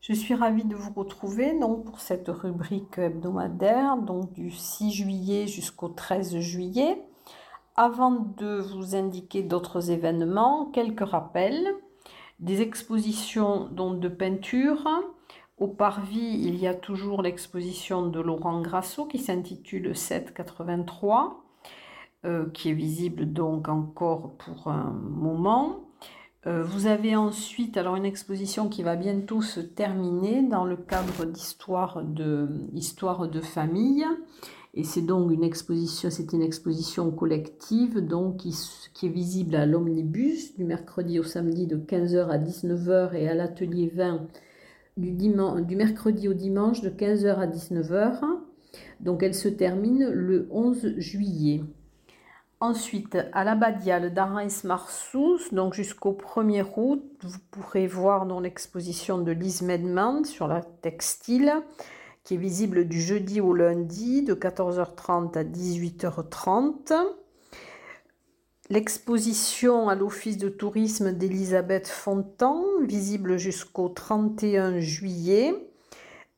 Je suis ravie de vous retrouver donc, pour cette rubrique hebdomadaire donc, du 6 juillet jusqu'au 13 juillet. Avant de vous indiquer d'autres événements, quelques rappels. Des expositions donc, de peinture. Au Parvis, il y a toujours l'exposition de Laurent Grasso qui s'intitule 783, euh, qui est visible donc encore pour un moment. Euh, vous avez ensuite alors une exposition qui va bientôt se terminer dans le cadre d'histoire de, histoire de famille. Et c'est donc une exposition, c'est une exposition collective donc qui, qui est visible à l'omnibus du mercredi au samedi de 15h à 19h et à l'atelier 20 du, du mercredi au dimanche de 15h à 19h. Donc elle se termine le 11 juillet. Ensuite, à l'abbadiale d'Arens-Marsous, donc jusqu'au 1er août, vous pourrez voir dans l'exposition de Lise Medman sur la textile, qui est visible du jeudi au lundi de 14h30 à 18h30. L'exposition à l'Office de tourisme d'Elisabeth Fontan, visible jusqu'au 31 juillet,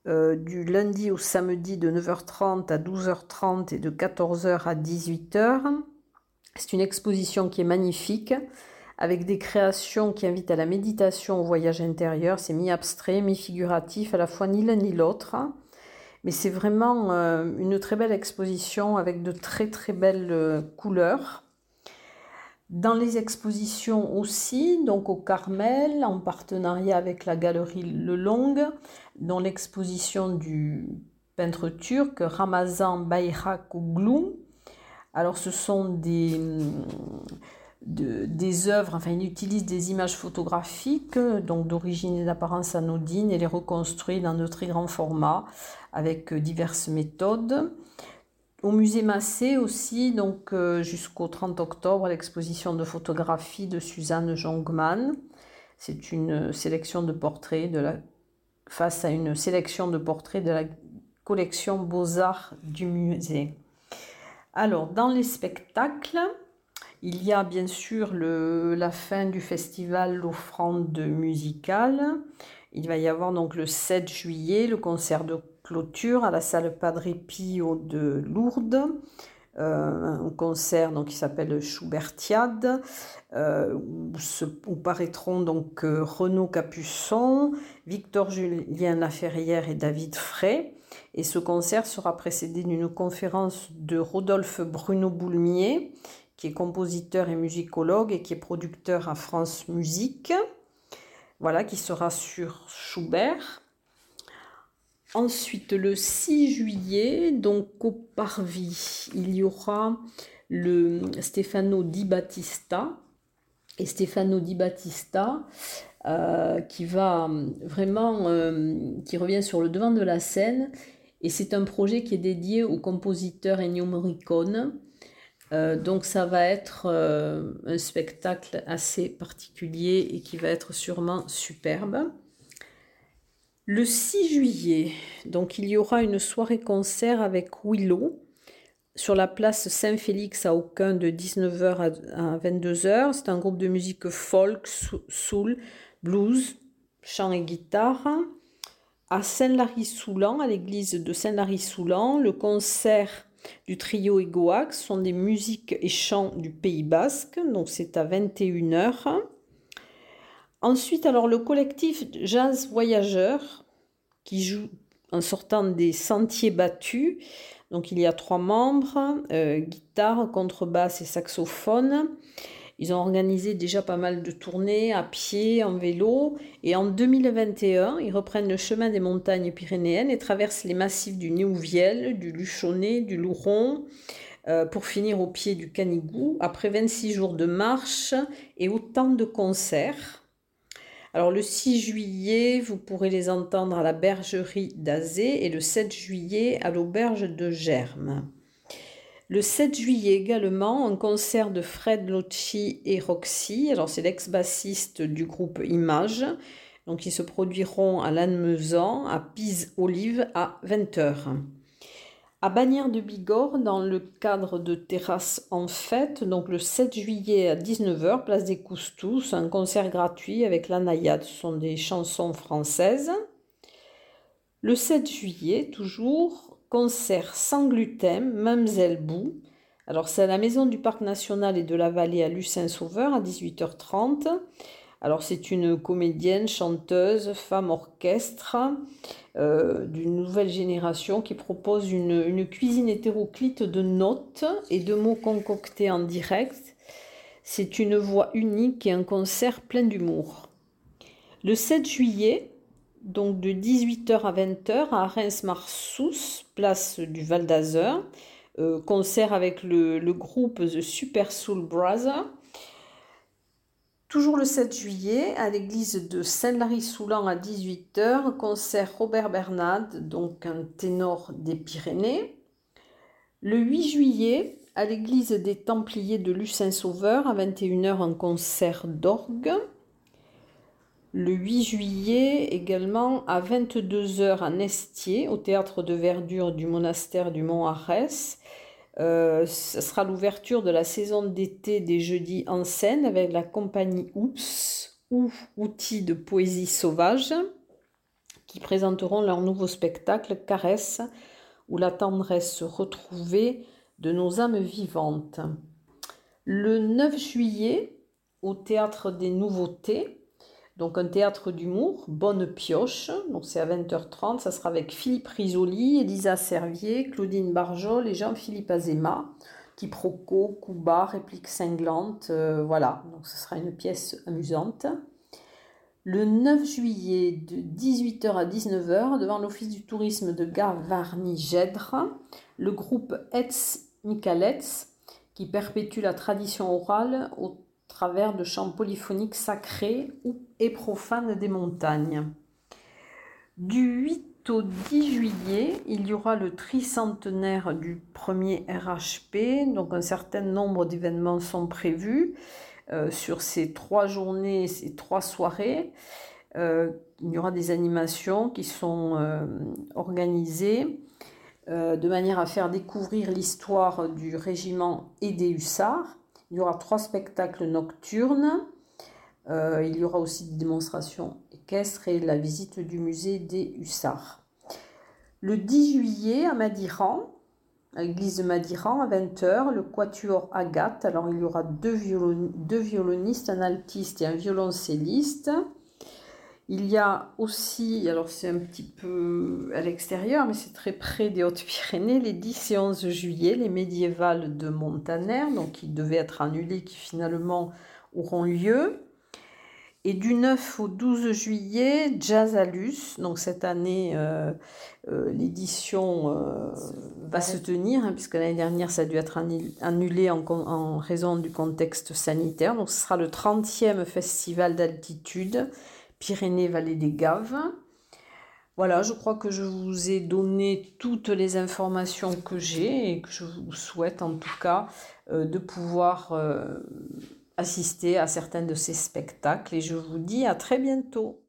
euh, du lundi au samedi de 9h30 à 12h30 et de 14h à 18h. C'est une exposition qui est magnifique, avec des créations qui invitent à la méditation, au voyage intérieur. C'est mi-abstrait, mi-figuratif, à la fois ni l'un ni l'autre. Mais c'est vraiment euh, une très belle exposition avec de très très belles euh, couleurs. Dans les expositions aussi, donc au Carmel, en partenariat avec la galerie Le Long, dans l'exposition du peintre turc Ramazan Bayrakoglu, alors ce sont des, des œuvres, enfin il utilise des images photographiques, donc d'origine et d'apparence anodine, et les reconstruit dans de très grands formats avec diverses méthodes. Au musée Massé aussi, donc euh, jusqu'au 30 octobre, l'exposition de photographie de Suzanne Jongman. C'est une sélection de portraits de la, face à une sélection de portraits de la collection Beaux-Arts du musée. Alors, dans les spectacles, il y a bien sûr la fin du festival L'offrande musicale. Il va y avoir donc le 7 juillet le concert de clôture à la salle Padre Pio de Lourdes. Euh, un concert qui s'appelle Schubertiade, euh, où, paraîtront donc euh, Renaud Capuçon, Victor Julien Laferrière et David Frey. Et ce concert sera précédé d'une conférence de Rodolphe Bruno Boulmier, qui est compositeur et musicologue et qui est producteur à France Musique. Voilà, qui sera sur Schubert. Ensuite, le 6 juillet, donc au Parvis, il y aura le Stefano Di Battista. Et Stefano Di Battista, euh, vraiment, euh, qui revient sur le devant de la scène. Et c'est un projet qui est dédié au compositeur Ennio Morricone. Euh, donc ça va être un spectacle assez particulier et qui va être sûrement superbe. Le 6 juillet, donc il y aura une soirée concert avec Willow sur la place Saint-Félix à Aucun de 19h à 22h. C'est un groupe de musique folk, soul, blues, chant et guitare. À Saint-Lary-Soulan, à l'église de Saint-Lary-Soulan, le concert du trio Egoax sont des musiques et chants du Pays Basque, donc c'est à 21h. Ensuite, alors le collectif Jazz Voyageurs qui joue en sortant des sentiers battus. Donc il y a trois membres, euh, guitare, contrebasse et saxophone. Ils ont organisé déjà pas mal de tournées à pied, en vélo. Et en 2021, ils reprennent le chemin des montagnes pyrénéennes et traversent les massifs du Néouviel, du Luchonnet, du Louron, euh, pour finir au pied du Canigou, après 26 jours de marche et autant de concerts. Alors le 6 juillet, vous pourrez les entendre à la bergerie d'Azé et le 7 juillet à l'auberge de Germe. Le 7 juillet également, un concert de Fred Locci et Roxy. Alors c'est l'ex-bassiste du groupe Image. Donc ils se produiront à Lannemezan, à Pise-Olive à 20h. À Bagnères de Bigorre, dans le cadre de Terrasse en fête, donc le 7 juillet à 19h, place des Coustous, un concert gratuit avec la naïade. Ce sont des chansons françaises. Le 7 juillet, toujours, concert sans gluten, Mamselle Bou. Alors, c'est à la Maison du Parc National et de la Vallée à Lucin-Sauveur à 18h30. Alors c'est une comédienne, chanteuse, femme orchestre euh, d'une nouvelle génération qui propose une, cuisine hétéroclite de notes et de mots concoctés en direct. C'est une voix unique et un concert plein d'humour. Le 7 juillet, donc de 18h à 20h à Reims-Marsous, place du Val d'Azur, euh, concert avec le, le, groupe The Super Soul Brothers Toujours le 7 juillet, à l'église de Saint-Lary-Soulan à 18h, concert Robert Bernard, donc un ténor des Pyrénées. Le 8 juillet, à l'église des Templiers de Lucin-Sauveur, à 21h, un concert d'orgue. Le 8 juillet, également, à 22h, à Nestier, au théâtre de verdure du monastère du Mont-Arès. Euh, ce sera l'ouverture de la saison d'été des jeudis en scène avec la compagnie Oups ou Outils de poésie sauvage qui présenteront leur nouveau spectacle Caresse où la tendresse retrouvée de nos âmes vivantes. Le 9 juillet, au théâtre des nouveautés, donc un théâtre d'humour, Bonne Pioche, donc c'est à 20h30, ça sera avec Philippe Risoli, Elisa Servier, Claudine Barjol et Jean-Philippe Azema, quiproquo, coup bas, réplique cinglante, euh, voilà, donc ce sera une pièce amusante. Le 9 juillet de 18h à 19h, devant l'Office du tourisme de Gavarnie-Gèdre, le groupe Etz Michalets, qui perpétue la tradition orale au travers de chants polyphoniques sacrés et profanes des montagnes. Du 8 au 10 juillet, il y aura le tricentenaire du premier RHP, donc un certain nombre d'événements sont prévus euh, sur ces trois journées, ces trois soirées. Euh, il y aura des animations qui sont euh, organisées de manière à faire découvrir l'histoire du régiment et des hussards il y aura trois spectacles nocturnes. Euh, il y aura aussi des démonstrations équestres et la visite du musée des Hussards. Le 10 juillet à Madiran, à l'église de Madiran, à 20h, le quatuor Agathe. Alors il y aura deux, deux violonistes, un altiste et un violoncelliste. Il y a aussi, alors c'est un petit peu à l'extérieur, mais c'est très près des Hautes-Pyrénées, les 10 et 11 juillet, les médiévales de Montaner, donc qui devaient être annulées, qui finalement auront lieu. Et du 9 au 12 juillet, Jazzalus. Donc cette année, euh, euh, l'édition euh, va se tenir, hein, puisque l'année dernière, ça a dû être annulé en, en, raison du contexte sanitaire. Donc ce sera le 30e festival d'altitude Pyrénées-Vallée des Gaves. Voilà, je crois que je vous ai donné toutes les informations que j'ai et que je vous souhaite en tout cas euh, de pouvoir euh, assister à certains de ces spectacles. Et je vous dis à très bientôt.